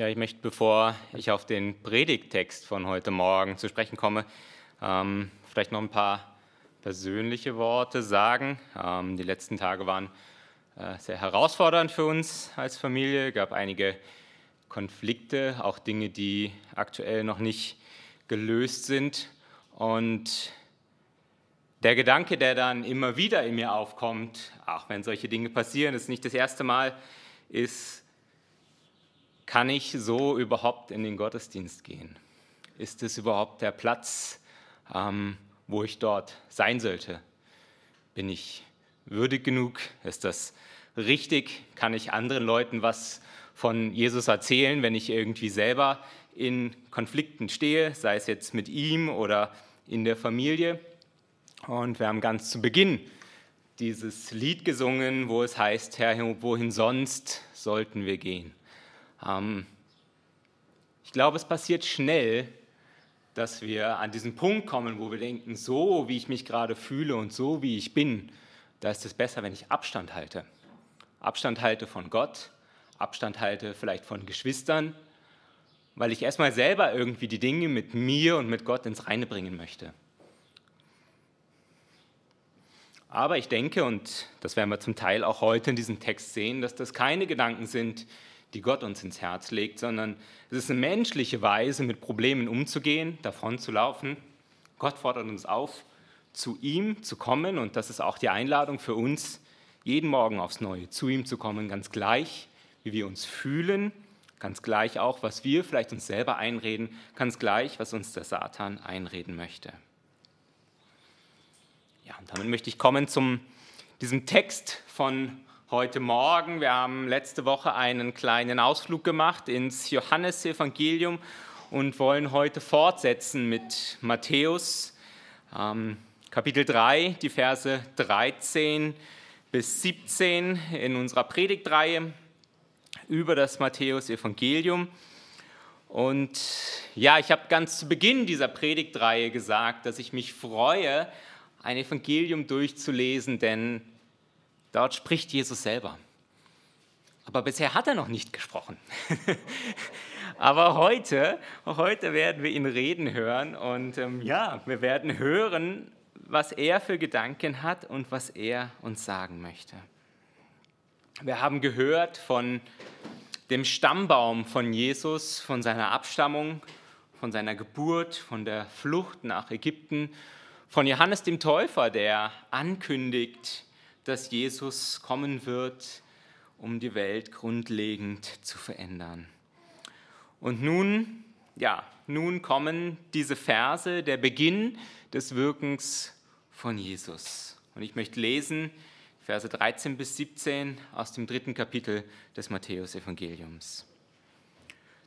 Ja, ich möchte, bevor ich auf den Predigttext von heute Morgen zu sprechen komme, ähm, vielleicht noch ein paar persönliche Worte sagen. Ähm, die letzten Tage waren äh, sehr herausfordernd für uns als Familie. Es gab einige Konflikte, auch Dinge, die aktuell noch nicht gelöst sind. Und der Gedanke, der dann immer wieder in mir aufkommt, auch wenn solche Dinge passieren, ist nicht das erste Mal, ist, kann ich so überhaupt in den Gottesdienst gehen? Ist es überhaupt der Platz, ähm, wo ich dort sein sollte? Bin ich würdig genug? Ist das richtig? Kann ich anderen Leuten was von Jesus erzählen, wenn ich irgendwie selber in Konflikten stehe, sei es jetzt mit ihm oder in der Familie? Und wir haben ganz zu Beginn dieses Lied gesungen, wo es heißt, Herr, wohin sonst sollten wir gehen? Ähm, ich glaube, es passiert schnell, dass wir an diesen Punkt kommen, wo wir denken, so wie ich mich gerade fühle und so wie ich bin, da ist es besser, wenn ich Abstand halte. Abstand halte von Gott, Abstand halte vielleicht von Geschwistern, weil ich erstmal selber irgendwie die Dinge mit mir und mit Gott ins Reine bringen möchte. Aber ich denke, und das werden wir zum Teil auch heute in diesem Text sehen, dass das keine Gedanken sind, die Gott uns ins Herz legt, sondern es ist eine menschliche Weise, mit Problemen umzugehen, davon zu laufen. Gott fordert uns auf, zu ihm zu kommen und das ist auch die Einladung für uns, jeden Morgen aufs Neue zu ihm zu kommen, ganz gleich, wie wir uns fühlen, ganz gleich auch, was wir vielleicht uns selber einreden, ganz gleich, was uns der Satan einreden möchte. Ja, und damit möchte ich kommen zum diesem Text von heute Morgen. Wir haben letzte Woche einen kleinen Ausflug gemacht ins Johannesevangelium und wollen heute fortsetzen mit Matthäus ähm, Kapitel 3, die Verse 13 bis 17 in unserer Predigtreihe über das Matthäus-Evangelium. Und ja, ich habe ganz zu Beginn dieser Predigtreihe gesagt, dass ich mich freue, ein Evangelium durchzulesen, denn Dort spricht Jesus selber. Aber bisher hat er noch nicht gesprochen. Aber heute, heute werden wir ihn reden hören und ähm, ja, wir werden hören, was er für Gedanken hat und was er uns sagen möchte. Wir haben gehört von dem Stammbaum von Jesus, von seiner Abstammung, von seiner Geburt, von der Flucht nach Ägypten, von Johannes dem Täufer, der ankündigt, dass Jesus kommen wird, um die Welt grundlegend zu verändern. Und nun, ja, nun kommen diese Verse, der Beginn des Wirkens von Jesus. Und ich möchte lesen Verse 13 bis 17 aus dem dritten Kapitel des Matthäusevangeliums.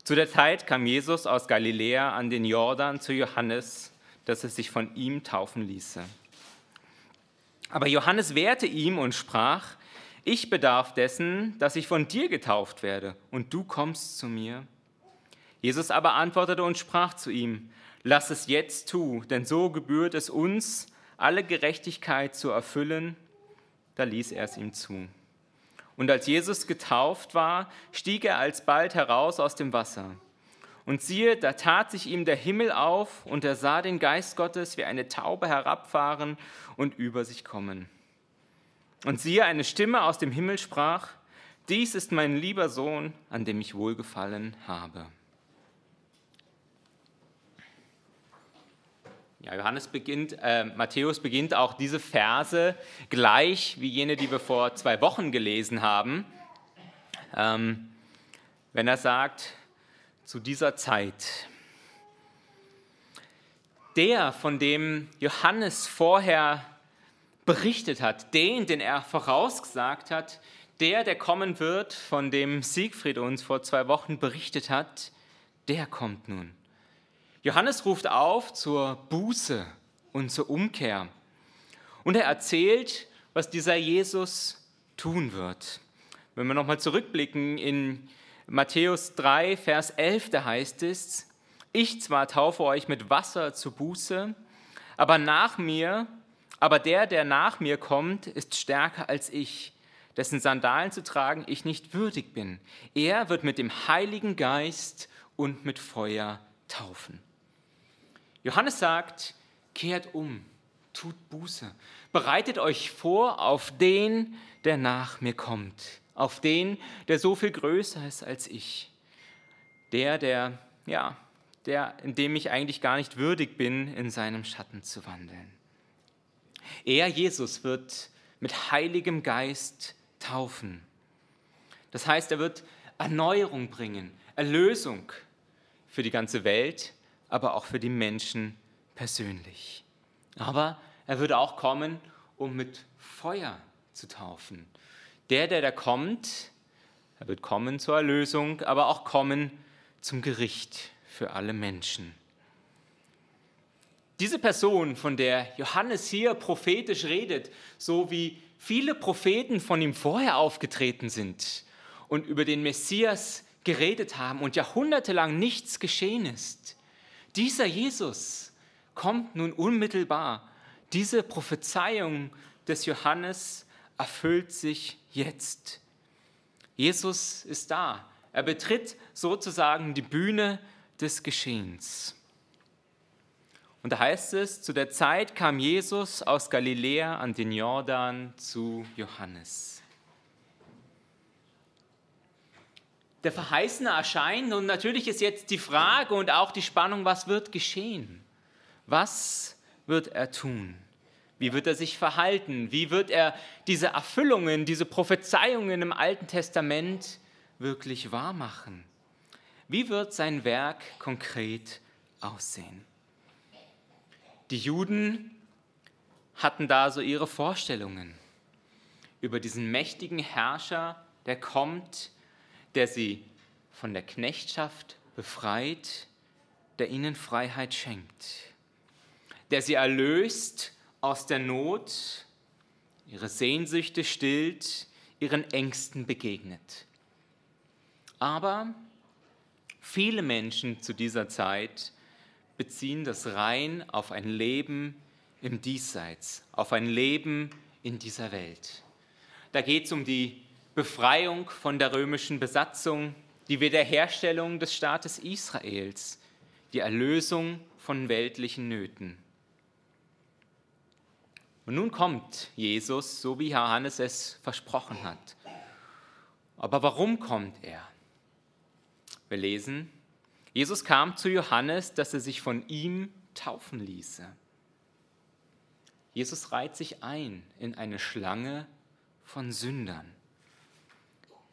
Zu der Zeit kam Jesus aus Galiläa an den Jordan zu Johannes, dass er sich von ihm taufen ließe. Aber Johannes wehrte ihm und sprach, ich bedarf dessen, dass ich von dir getauft werde, und du kommst zu mir. Jesus aber antwortete und sprach zu ihm, lass es jetzt tu, denn so gebührt es uns, alle Gerechtigkeit zu erfüllen. Da ließ er es ihm zu. Und als Jesus getauft war, stieg er alsbald heraus aus dem Wasser. Und siehe, da tat sich ihm der Himmel auf, und er sah den Geist Gottes wie eine Taube herabfahren und über sich kommen. Und siehe, eine Stimme aus dem Himmel sprach, dies ist mein lieber Sohn, an dem ich wohlgefallen habe. Ja, Johannes beginnt, äh, Matthäus beginnt auch diese Verse gleich wie jene, die wir vor zwei Wochen gelesen haben, ähm, wenn er sagt, zu dieser Zeit. Der, von dem Johannes vorher berichtet hat, den, den er vorausgesagt hat, der, der kommen wird, von dem Siegfried uns vor zwei Wochen berichtet hat, der kommt nun. Johannes ruft auf zur Buße und zur Umkehr. Und er erzählt, was dieser Jesus tun wird. Wenn wir nochmal zurückblicken in Matthäus 3, Vers 11, da heißt es, ich zwar taufe euch mit Wasser zu Buße, aber nach mir, aber der, der nach mir kommt, ist stärker als ich, dessen Sandalen zu tragen ich nicht würdig bin. Er wird mit dem Heiligen Geist und mit Feuer taufen. Johannes sagt, kehrt um, tut Buße, bereitet euch vor auf den, der nach mir kommt, auf den, der so viel größer ist als ich, der, der, ja, der, in dem ich eigentlich gar nicht würdig bin, in seinem Schatten zu wandeln. Er, Jesus, wird mit Heiligem Geist taufen. Das heißt, er wird Erneuerung bringen, Erlösung für die ganze Welt, aber auch für die Menschen persönlich. Aber er würde auch kommen, um mit Feuer zu taufen. Der, der da kommt, er wird kommen zur Erlösung, aber auch kommen zum Gericht für alle Menschen. Diese Person, von der Johannes hier prophetisch redet, so wie viele Propheten von ihm vorher aufgetreten sind und über den Messias geredet haben und jahrhundertelang nichts geschehen ist, dieser Jesus kommt nun unmittelbar. Diese Prophezeiung des Johannes erfüllt sich jetzt. Jesus ist da. Er betritt sozusagen die Bühne des Geschehens. Und da heißt es, zu der Zeit kam Jesus aus Galiläa an den Jordan zu Johannes. Der Verheißene erscheint und natürlich ist jetzt die Frage und auch die Spannung, was wird geschehen? Was wird er tun? Wie wird er sich verhalten? Wie wird er diese Erfüllungen, diese Prophezeiungen im Alten Testament wirklich wahrmachen? Wie wird sein Werk konkret aussehen? Die Juden hatten da so ihre Vorstellungen über diesen mächtigen Herrscher, der kommt, der sie von der Knechtschaft befreit, der ihnen Freiheit schenkt, der sie erlöst aus der Not, ihre Sehnsüchte stillt, ihren Ängsten begegnet. Aber viele Menschen zu dieser Zeit beziehen das rein auf ein Leben im Diesseits, auf ein Leben in dieser Welt. Da geht es um die Befreiung von der römischen Besatzung, die Wiederherstellung des Staates Israels, die Erlösung von weltlichen Nöten. Und nun kommt Jesus, so wie Johannes es versprochen hat. Aber warum kommt er? Wir lesen, Jesus kam zu Johannes, dass er sich von ihm taufen ließe. Jesus reiht sich ein in eine Schlange von Sündern.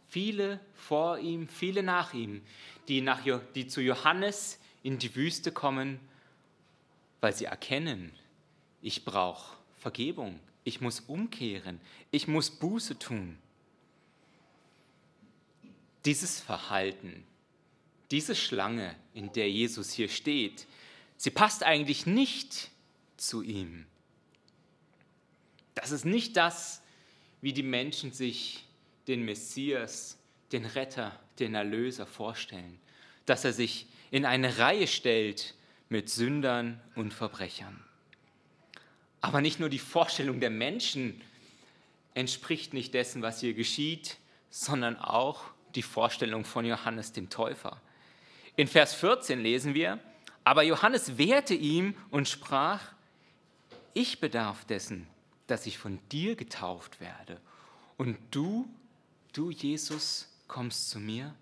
Viele vor ihm, viele nach ihm, die, nach, die zu Johannes in die Wüste kommen, weil sie erkennen, ich brauche Vergebung. Ich muss umkehren. Ich muss Buße tun. Dieses Verhalten, diese Schlange, in der Jesus hier steht, sie passt eigentlich nicht zu ihm. Das ist nicht das, wie die Menschen sich den Messias, den Retter, den Erlöser vorstellen, dass er sich in eine Reihe stellt mit Sündern und Verbrechern. Aber nicht nur die Vorstellung der Menschen entspricht nicht dessen, was hier geschieht, sondern auch die Vorstellung von Johannes dem Täufer. In Vers 14 lesen wir, aber Johannes wehrte ihm und sprach, ich bedarf dessen, dass ich von dir getauft werde. Und du, du Jesus, kommst zu mir?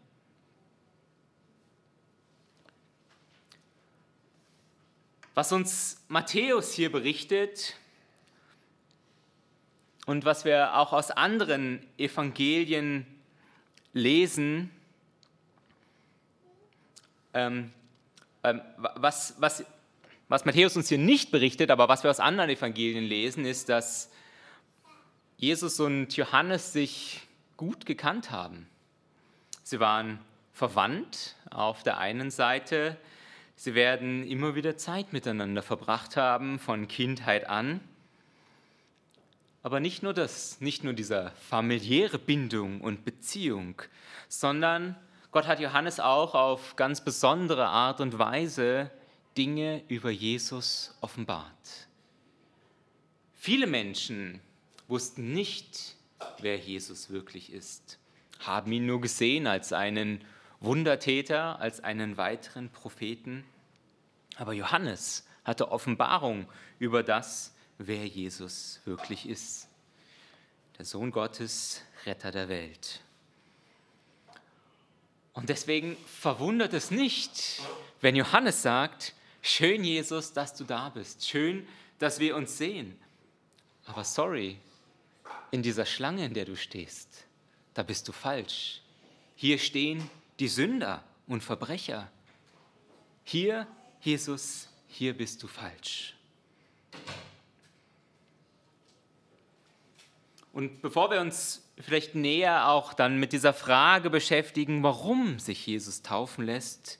Was uns Matthäus hier berichtet und was wir auch aus anderen Evangelien lesen, ähm, ähm, was, was, was Matthäus uns hier nicht berichtet, aber was wir aus anderen Evangelien lesen, ist, dass Jesus und Johannes sich gut gekannt haben. Sie waren verwandt auf der einen Seite, Sie werden immer wieder Zeit miteinander verbracht haben, von Kindheit an. Aber nicht nur das, nicht nur diese familiäre Bindung und Beziehung, sondern Gott hat Johannes auch auf ganz besondere Art und Weise Dinge über Jesus offenbart. Viele Menschen wussten nicht, wer Jesus wirklich ist, haben ihn nur gesehen als einen Wundertäter, als einen weiteren Propheten. Aber Johannes hatte Offenbarung über das, wer Jesus wirklich ist. Der Sohn Gottes, Retter der Welt. Und deswegen verwundert es nicht, wenn Johannes sagt, schön Jesus, dass du da bist, schön, dass wir uns sehen. Aber sorry, in dieser Schlange, in der du stehst, da bist du falsch. Hier stehen die Sünder und Verbrecher. Hier, Jesus, hier bist du falsch. Und bevor wir uns vielleicht näher auch dann mit dieser Frage beschäftigen, warum sich Jesus taufen lässt,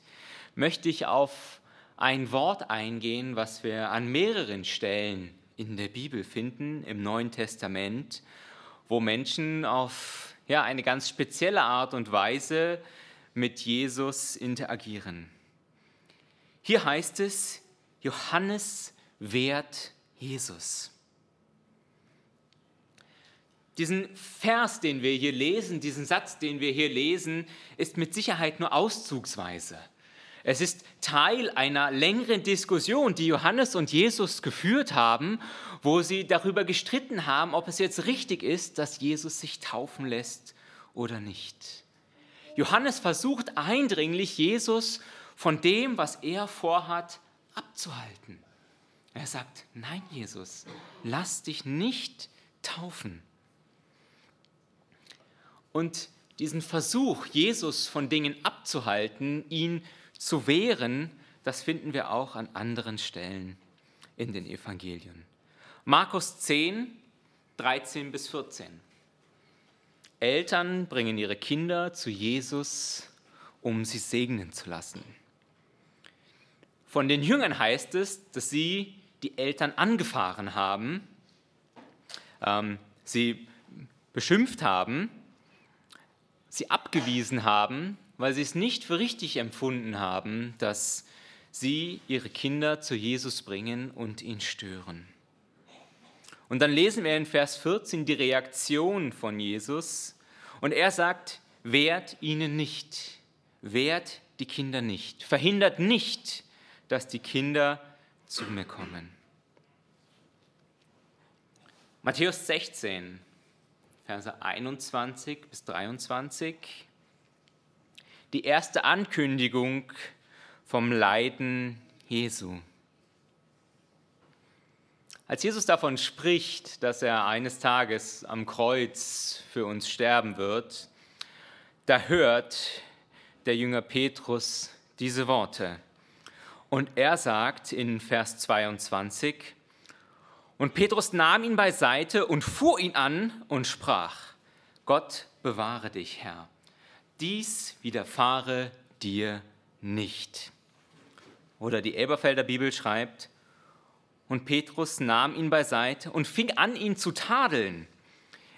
möchte ich auf ein Wort eingehen, was wir an mehreren Stellen in der Bibel finden, im Neuen Testament, wo Menschen auf ja, eine ganz spezielle Art und Weise mit Jesus interagieren. Hier heißt es, Johannes wehrt Jesus. Diesen Vers, den wir hier lesen, diesen Satz, den wir hier lesen, ist mit Sicherheit nur auszugsweise. Es ist Teil einer längeren Diskussion, die Johannes und Jesus geführt haben, wo sie darüber gestritten haben, ob es jetzt richtig ist, dass Jesus sich taufen lässt oder nicht. Johannes versucht eindringlich, Jesus von dem, was er vorhat, abzuhalten. Er sagt, nein Jesus, lass dich nicht taufen. Und diesen Versuch, Jesus von Dingen abzuhalten, ihn zu wehren, das finden wir auch an anderen Stellen in den Evangelien. Markus 10, 13 bis 14. Eltern bringen ihre Kinder zu Jesus, um sie segnen zu lassen. Von den Jüngern heißt es, dass sie die Eltern angefahren haben, ähm, sie beschimpft haben, sie abgewiesen haben weil sie es nicht für richtig empfunden haben, dass sie ihre Kinder zu Jesus bringen und ihn stören. Und dann lesen wir in Vers 14 die Reaktion von Jesus und er sagt, wehrt ihnen nicht, wehrt die Kinder nicht, verhindert nicht, dass die Kinder zu mir kommen. Matthäus 16, Verse 21 bis 23 die erste Ankündigung vom Leiden Jesu. Als Jesus davon spricht, dass er eines Tages am Kreuz für uns sterben wird, da hört der Jünger Petrus diese Worte. Und er sagt in Vers 22, und Petrus nahm ihn beiseite und fuhr ihn an und sprach, Gott bewahre dich, Herr dies widerfahre dir nicht. Oder die Elberfelder Bibel schreibt, und Petrus nahm ihn beiseite und fing an, ihn zu tadeln,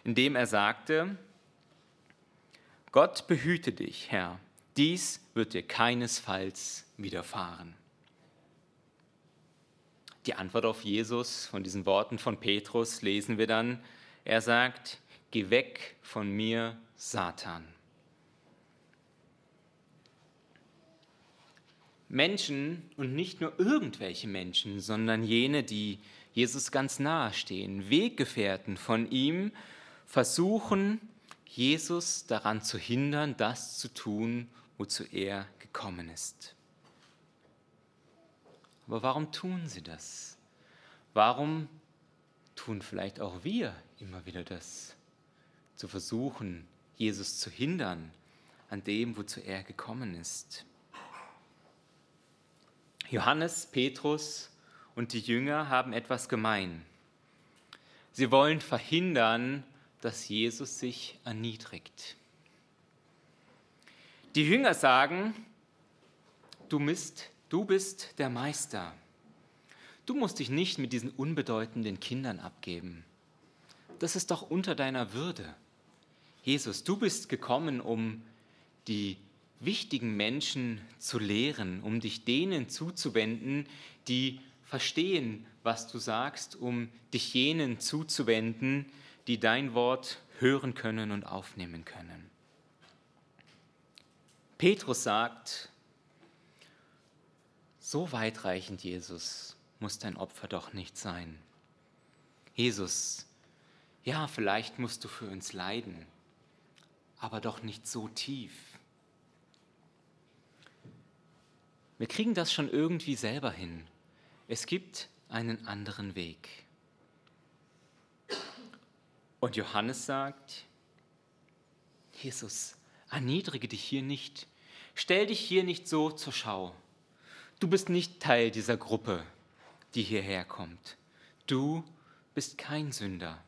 indem er sagte, Gott behüte dich, Herr, dies wird dir keinesfalls widerfahren. Die Antwort auf Jesus von diesen Worten von Petrus lesen wir dann. Er sagt, Geh weg von mir, Satan. Menschen und nicht nur irgendwelche Menschen, sondern jene, die Jesus ganz nahe stehen, Weggefährten von ihm, versuchen, Jesus daran zu hindern, das zu tun, wozu er gekommen ist. Aber warum tun sie das? Warum tun vielleicht auch wir immer wieder das? Zu versuchen, Jesus zu hindern an dem, wozu er gekommen ist. Johannes, Petrus und die Jünger haben etwas gemein. Sie wollen verhindern, dass Jesus sich erniedrigt. Die Jünger sagen, du bist, du bist der Meister. Du musst dich nicht mit diesen unbedeutenden Kindern abgeben. Das ist doch unter deiner Würde. Jesus, du bist gekommen, um die wichtigen Menschen zu lehren, um dich denen zuzuwenden, die verstehen, was du sagst, um dich jenen zuzuwenden, die dein Wort hören können und aufnehmen können. Petrus sagt, so weitreichend, Jesus, muss dein Opfer doch nicht sein. Jesus, ja, vielleicht musst du für uns leiden, aber doch nicht so tief. Wir kriegen das schon irgendwie selber hin. Es gibt einen anderen Weg. Und Johannes sagt, Jesus, erniedrige dich hier nicht, stell dich hier nicht so zur Schau. Du bist nicht Teil dieser Gruppe, die hierher kommt. Du bist kein Sünder.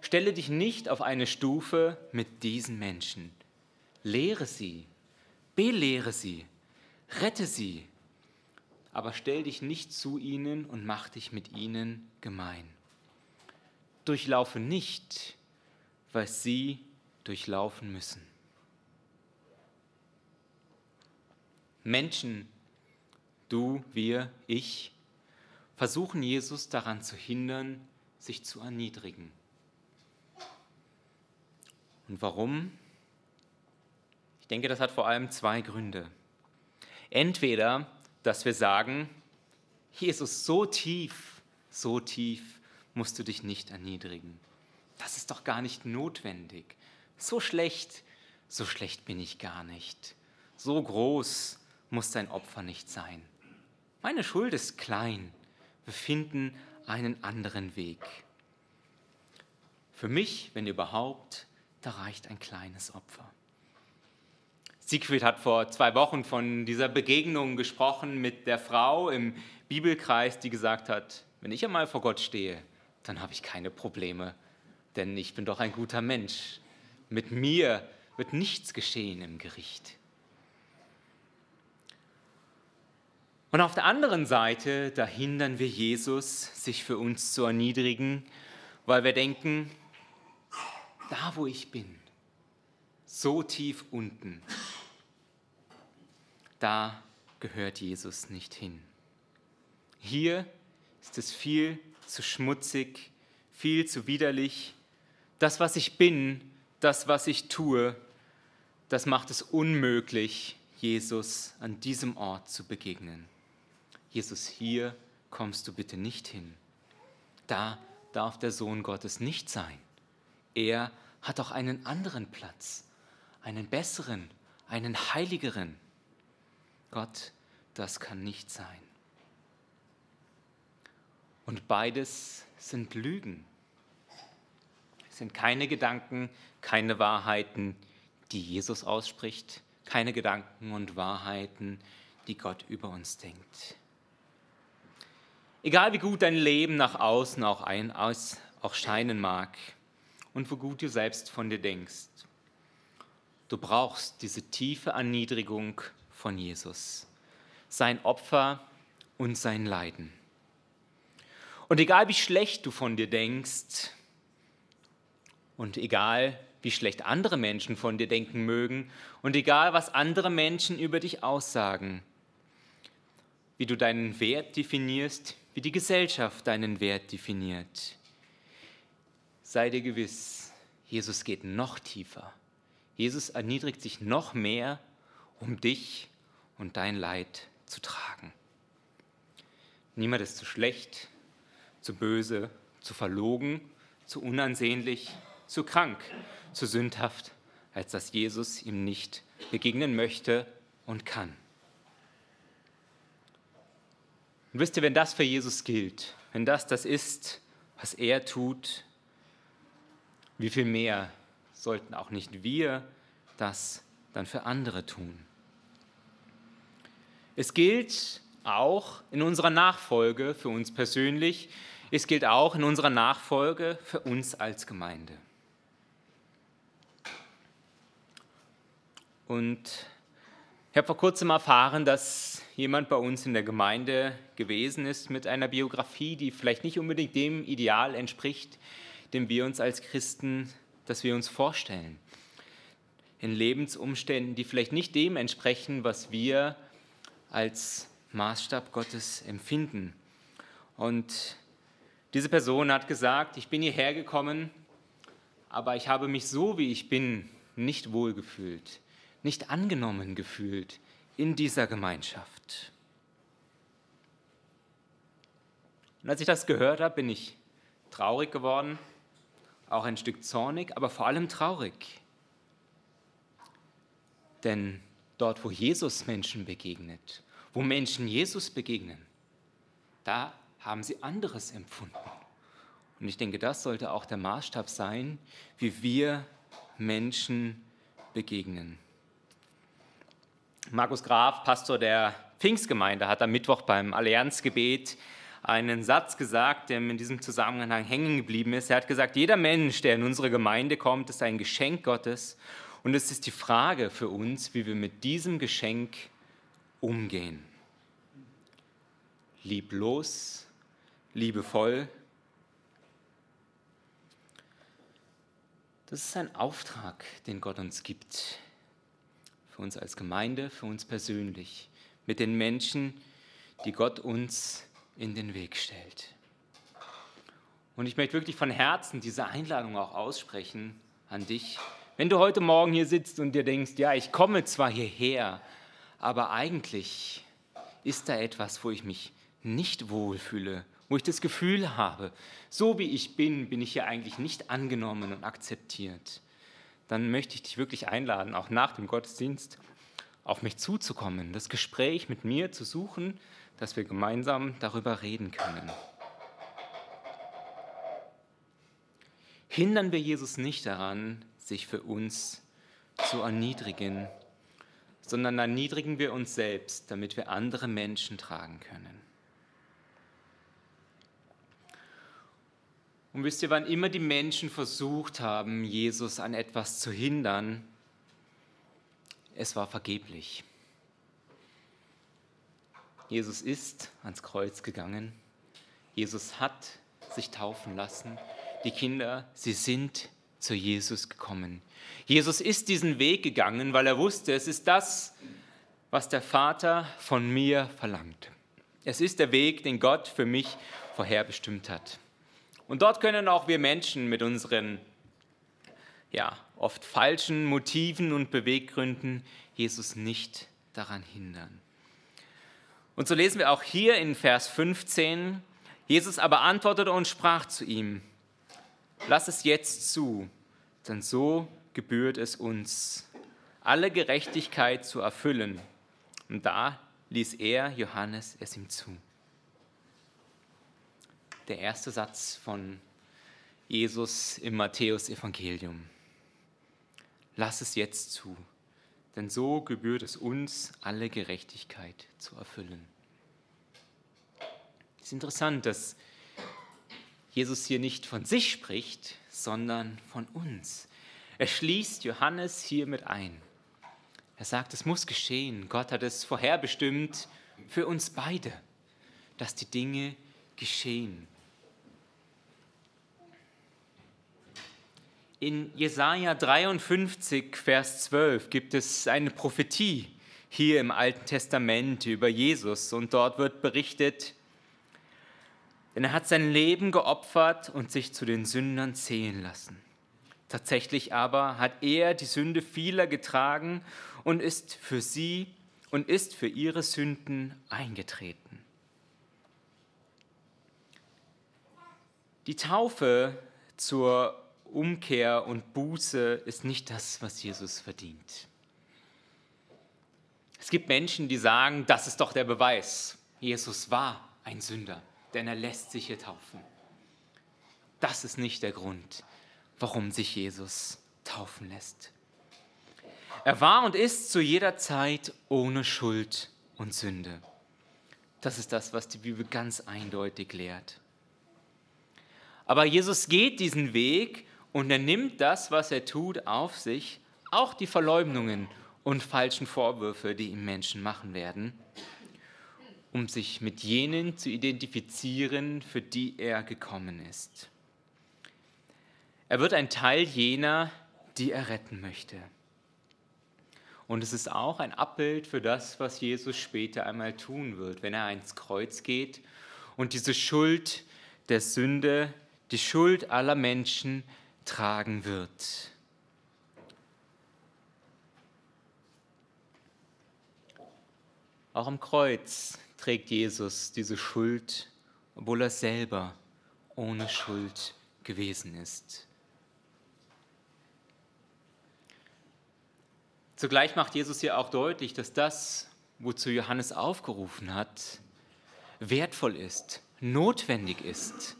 Stelle dich nicht auf eine Stufe mit diesen Menschen. Lehre sie, belehre sie, rette sie, aber stell dich nicht zu ihnen und mach dich mit ihnen gemein. Durchlaufe nicht, was sie durchlaufen müssen. Menschen, du, wir, ich, versuchen Jesus daran zu hindern, sich zu erniedrigen. Und warum? Ich denke, das hat vor allem zwei Gründe. Entweder, dass wir sagen, Jesus, so tief, so tief musst du dich nicht erniedrigen. Das ist doch gar nicht notwendig. So schlecht, so schlecht bin ich gar nicht. So groß muss dein Opfer nicht sein. Meine Schuld ist klein. Wir finden einen anderen Weg. Für mich, wenn überhaupt, da reicht ein kleines Opfer. Siegfried hat vor zwei Wochen von dieser Begegnung gesprochen mit der Frau im Bibelkreis, die gesagt hat, wenn ich einmal vor Gott stehe, dann habe ich keine Probleme, denn ich bin doch ein guter Mensch. Mit mir wird nichts geschehen im Gericht. Und auf der anderen Seite, da hindern wir Jesus, sich für uns zu erniedrigen, weil wir denken, da wo ich bin, so tief unten, da gehört Jesus nicht hin. Hier ist es viel zu schmutzig, viel zu widerlich. Das, was ich bin, das, was ich tue, das macht es unmöglich, Jesus an diesem Ort zu begegnen. Jesus, hier kommst du bitte nicht hin. Da darf der Sohn Gottes nicht sein. Er hat auch einen anderen Platz, einen besseren, einen heiligeren. Gott, das kann nicht sein. Und beides sind Lügen. Es sind keine Gedanken, keine Wahrheiten, die Jesus ausspricht, keine Gedanken und Wahrheiten, die Gott über uns denkt. Egal wie gut dein Leben nach außen auch, ein, aus, auch scheinen mag, und wo gut du selbst von dir denkst. Du brauchst diese tiefe Erniedrigung von Jesus, sein Opfer und sein Leiden. Und egal wie schlecht du von dir denkst und egal wie schlecht andere Menschen von dir denken mögen und egal was andere Menschen über dich aussagen, wie du deinen Wert definierst, wie die Gesellschaft deinen Wert definiert, sei dir gewiss, Jesus geht noch tiefer. Jesus erniedrigt sich noch mehr, um dich und dein Leid zu tragen. Niemand ist zu schlecht, zu böse, zu verlogen, zu unansehnlich, zu krank, zu sündhaft, als dass Jesus ihm nicht begegnen möchte und kann. Und wisst ihr, wenn das für Jesus gilt, wenn das das ist, was er tut, wie viel mehr sollten auch nicht wir das dann für andere tun? Es gilt auch in unserer Nachfolge für uns persönlich, es gilt auch in unserer Nachfolge für uns als Gemeinde. Und ich habe vor kurzem erfahren, dass jemand bei uns in der Gemeinde gewesen ist mit einer Biografie, die vielleicht nicht unbedingt dem Ideal entspricht, dem wir uns als Christen, das wir uns vorstellen. In Lebensumständen, die vielleicht nicht dem entsprechen, was wir als Maßstab Gottes empfinden. Und diese Person hat gesagt, ich bin hierher gekommen, aber ich habe mich so, wie ich bin, nicht wohlgefühlt, nicht angenommen gefühlt in dieser Gemeinschaft. Und als ich das gehört habe, bin ich traurig geworden, auch ein Stück zornig, aber vor allem traurig. Denn dort, wo Jesus Menschen begegnet, wo Menschen Jesus begegnen, da haben sie anderes empfunden. Und ich denke, das sollte auch der Maßstab sein, wie wir Menschen begegnen. Markus Graf, Pastor der Pfingstgemeinde, hat am Mittwoch beim Allianzgebet einen Satz gesagt, der mir in diesem Zusammenhang hängen geblieben ist. Er hat gesagt, jeder Mensch, der in unsere Gemeinde kommt, ist ein Geschenk Gottes. Und es ist die Frage für uns, wie wir mit diesem Geschenk umgehen. Lieblos, liebevoll. Das ist ein Auftrag, den Gott uns gibt. Für uns als Gemeinde, für uns persönlich. Mit den Menschen, die Gott uns in den Weg stellt. Und ich möchte wirklich von Herzen diese Einladung auch aussprechen an dich. Wenn du heute Morgen hier sitzt und dir denkst, ja, ich komme zwar hierher, aber eigentlich ist da etwas, wo ich mich nicht wohlfühle, wo ich das Gefühl habe, so wie ich bin, bin ich hier eigentlich nicht angenommen und akzeptiert, dann möchte ich dich wirklich einladen, auch nach dem Gottesdienst auf mich zuzukommen, das Gespräch mit mir zu suchen, dass wir gemeinsam darüber reden können. Hindern wir Jesus nicht daran, sich für uns zu erniedrigen, sondern erniedrigen wir uns selbst, damit wir andere Menschen tragen können. Und wisst ihr, wann immer die Menschen versucht haben, Jesus an etwas zu hindern, es war vergeblich. Jesus ist ans Kreuz gegangen. Jesus hat sich taufen lassen. Die Kinder, sie sind zu Jesus gekommen. Jesus ist diesen Weg gegangen, weil er wusste, es ist das, was der Vater von mir verlangt. Es ist der Weg, den Gott für mich vorherbestimmt hat. Und dort können auch wir Menschen mit unseren ja, oft falschen Motiven und Beweggründen Jesus nicht daran hindern. Und so lesen wir auch hier in Vers 15, Jesus aber antwortete und sprach zu ihm, lass es jetzt zu, denn so gebührt es uns, alle Gerechtigkeit zu erfüllen. Und da ließ er, Johannes, es ihm zu. Der erste Satz von Jesus im Matthäus-Evangelium. Lass es jetzt zu, denn so gebührt es uns, alle Gerechtigkeit zu erfüllen. Es ist interessant, dass Jesus hier nicht von sich spricht, sondern von uns. Er schließt Johannes hiermit ein. Er sagt, es muss geschehen. Gott hat es vorherbestimmt für uns beide, dass die Dinge geschehen. In Jesaja 53, Vers 12 gibt es eine Prophetie hier im Alten Testament über Jesus und dort wird berichtet, denn er hat sein Leben geopfert und sich zu den Sündern zählen lassen. Tatsächlich aber hat er die Sünde vieler getragen und ist für sie und ist für ihre Sünden eingetreten. Die Taufe zur Umkehr und Buße ist nicht das, was Jesus verdient. Es gibt Menschen, die sagen, das ist doch der Beweis. Jesus war ein Sünder, denn er lässt sich hier taufen. Das ist nicht der Grund, warum sich Jesus taufen lässt. Er war und ist zu jeder Zeit ohne Schuld und Sünde. Das ist das, was die Bibel ganz eindeutig lehrt. Aber Jesus geht diesen Weg und er nimmt das, was er tut, auf sich, auch die Verleumdungen und falschen Vorwürfe, die ihm Menschen machen werden, um sich mit jenen zu identifizieren, für die er gekommen ist. Er wird ein Teil jener, die er retten möchte. Und es ist auch ein Abbild für das, was Jesus später einmal tun wird, wenn er ins Kreuz geht und diese Schuld der Sünde, die Schuld aller Menschen tragen wird. Auch am Kreuz trägt Jesus diese Schuld, obwohl er selber ohne Schuld gewesen ist. Zugleich macht Jesus hier auch deutlich, dass das, wozu Johannes aufgerufen hat, wertvoll ist, notwendig ist.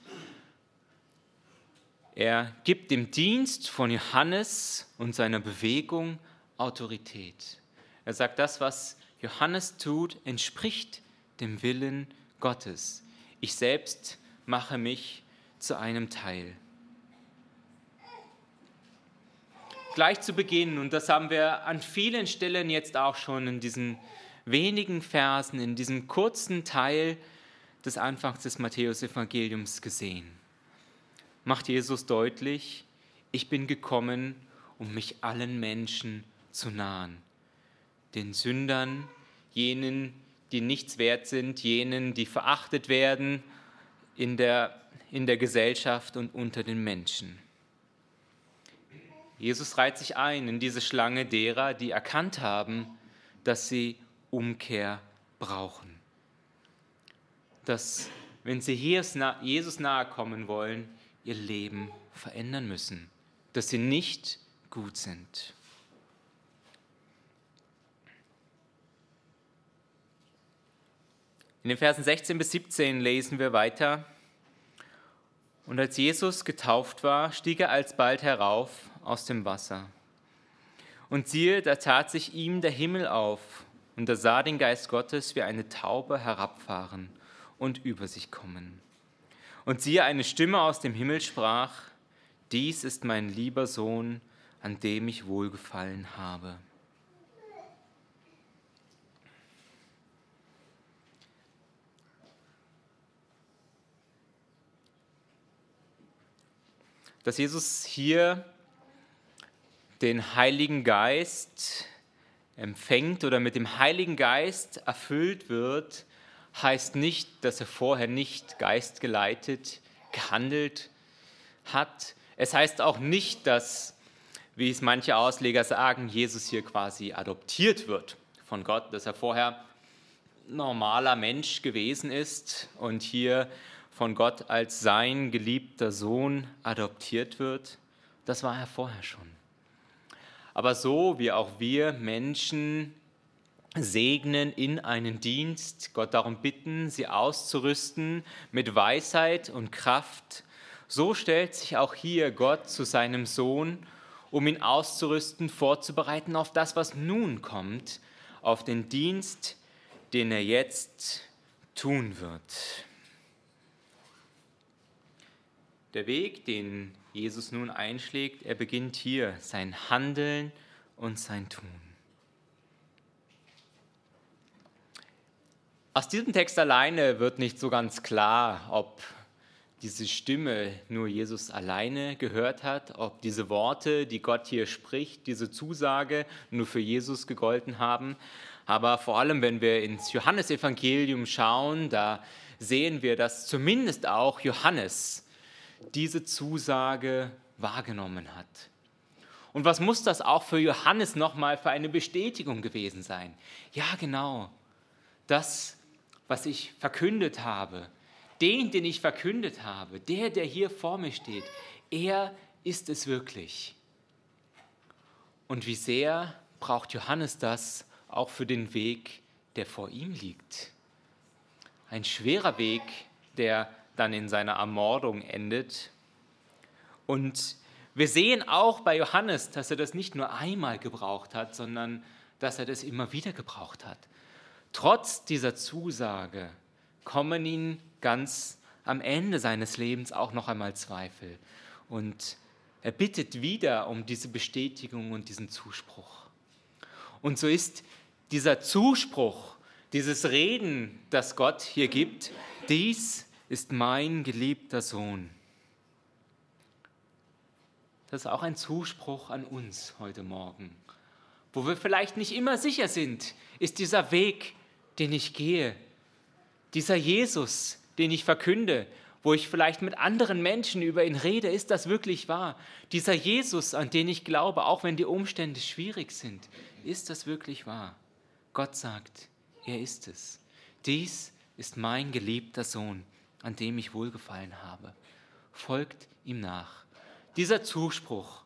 Er gibt dem Dienst von Johannes und seiner Bewegung Autorität. Er sagt, das, was Johannes tut, entspricht dem Willen Gottes. Ich selbst mache mich zu einem Teil. Gleich zu Beginn, und das haben wir an vielen Stellen jetzt auch schon in diesen wenigen Versen, in diesem kurzen Teil des Anfangs des Matthäusevangeliums gesehen, macht Jesus deutlich, ich bin gekommen, um mich allen Menschen zu nahen den Sündern, jenen, die nichts wert sind, jenen, die verachtet werden in der, in der Gesellschaft und unter den Menschen. Jesus reiht sich ein in diese Schlange derer, die erkannt haben, dass sie Umkehr brauchen. Dass, wenn sie Jesus nahe kommen wollen, ihr Leben verändern müssen. Dass sie nicht gut sind. In den Versen 16 bis 17 lesen wir weiter. Und als Jesus getauft war, stieg er alsbald herauf aus dem Wasser. Und siehe, da tat sich ihm der Himmel auf, und er sah den Geist Gottes wie eine Taube herabfahren und über sich kommen. Und siehe, eine Stimme aus dem Himmel sprach, Dies ist mein lieber Sohn, an dem ich wohlgefallen habe. Dass Jesus hier den Heiligen Geist empfängt oder mit dem Heiligen Geist erfüllt wird, heißt nicht, dass er vorher nicht geistgeleitet gehandelt hat. Es heißt auch nicht, dass, wie es manche Ausleger sagen, Jesus hier quasi adoptiert wird von Gott, dass er vorher normaler Mensch gewesen ist und hier von Gott als sein geliebter Sohn adoptiert wird, das war er vorher schon. Aber so wie auch wir Menschen segnen in einen Dienst, Gott darum bitten, sie auszurüsten mit Weisheit und Kraft, so stellt sich auch hier Gott zu seinem Sohn, um ihn auszurüsten, vorzubereiten auf das, was nun kommt, auf den Dienst, den er jetzt tun wird. Der Weg, den Jesus nun einschlägt, er beginnt hier sein Handeln und sein Tun. Aus diesem Text alleine wird nicht so ganz klar, ob diese Stimme nur Jesus alleine gehört hat, ob diese Worte, die Gott hier spricht, diese Zusage nur für Jesus gegolten haben. Aber vor allem, wenn wir ins Johannesevangelium schauen, da sehen wir, dass zumindest auch Johannes diese Zusage wahrgenommen hat. Und was muss das auch für Johannes nochmal für eine Bestätigung gewesen sein? Ja, genau. Das, was ich verkündet habe, den, den ich verkündet habe, der, der hier vor mir steht, er ist es wirklich. Und wie sehr braucht Johannes das auch für den Weg, der vor ihm liegt? Ein schwerer Weg, der dann in seiner Ermordung endet. Und wir sehen auch bei Johannes, dass er das nicht nur einmal gebraucht hat, sondern dass er das immer wieder gebraucht hat. Trotz dieser Zusage kommen ihn ganz am Ende seines Lebens auch noch einmal Zweifel. Und er bittet wieder um diese Bestätigung und diesen Zuspruch. Und so ist dieser Zuspruch, dieses Reden, das Gott hier gibt, dies ist mein geliebter Sohn. Das ist auch ein Zuspruch an uns heute Morgen, wo wir vielleicht nicht immer sicher sind, ist dieser Weg, den ich gehe, dieser Jesus, den ich verkünde, wo ich vielleicht mit anderen Menschen über ihn rede, ist das wirklich wahr? Dieser Jesus, an den ich glaube, auch wenn die Umstände schwierig sind, ist das wirklich wahr? Gott sagt, er ist es. Dies ist mein geliebter Sohn, an dem ich wohlgefallen habe. Folgt ihm nach. Dieser Zuspruch,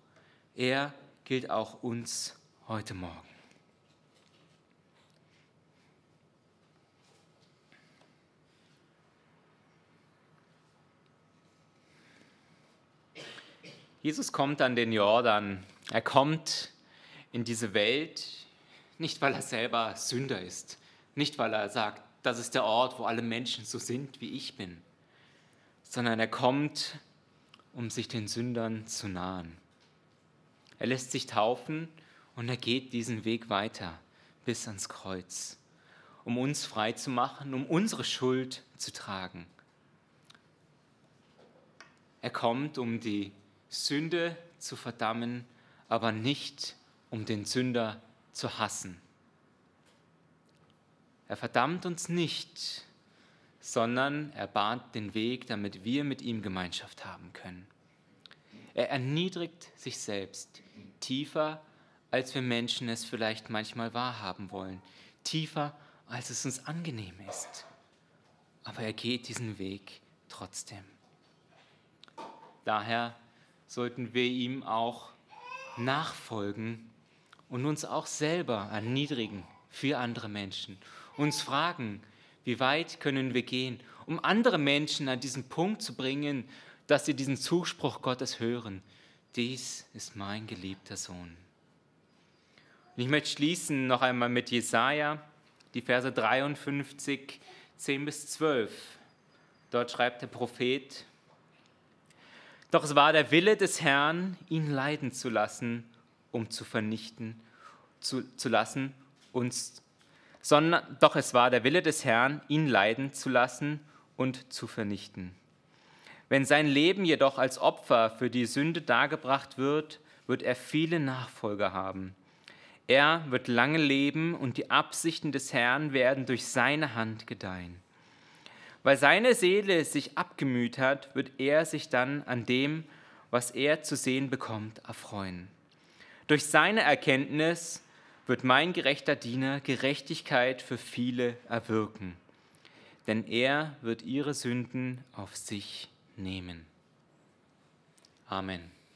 er gilt auch uns heute Morgen. Jesus kommt an den Jordan. Er kommt in diese Welt, nicht weil er selber Sünder ist, nicht weil er sagt, das ist der Ort, wo alle Menschen so sind, wie ich bin, sondern er kommt, um sich den Sündern zu nahen. Er lässt sich taufen und er geht diesen Weg weiter bis ans Kreuz, um uns frei zu machen, um unsere Schuld zu tragen. Er kommt, um die Sünde zu verdammen, aber nicht um den Sünder zu hassen. Er verdammt uns nicht, sondern er bahnt den Weg, damit wir mit ihm Gemeinschaft haben können. Er erniedrigt sich selbst tiefer, als wir Menschen es vielleicht manchmal wahrhaben wollen, tiefer, als es uns angenehm ist. Aber er geht diesen Weg trotzdem. Daher sollten wir ihm auch nachfolgen und uns auch selber erniedrigen für andere Menschen. Uns fragen, wie weit können wir gehen, um andere Menschen an diesen Punkt zu bringen, dass sie diesen Zuspruch Gottes hören. Dies ist mein geliebter Sohn. Und ich möchte schließen noch einmal mit Jesaja, die Verse 53, 10 bis 12. Dort schreibt der Prophet, doch es war der Wille des Herrn, ihn leiden zu lassen, um zu vernichten, zu, zu lassen, uns, sondern doch es war der Wille des Herrn, ihn leiden zu lassen und zu vernichten. Wenn sein Leben jedoch als Opfer für die Sünde dargebracht wird, wird er viele Nachfolger haben. Er wird lange leben und die Absichten des Herrn werden durch seine Hand gedeihen. Weil seine Seele sich abgemüht hat, wird er sich dann an dem, was er zu sehen bekommt, erfreuen. Durch seine Erkenntnis wird mein gerechter Diener Gerechtigkeit für viele erwirken, denn er wird ihre Sünden auf sich nehmen. Amen.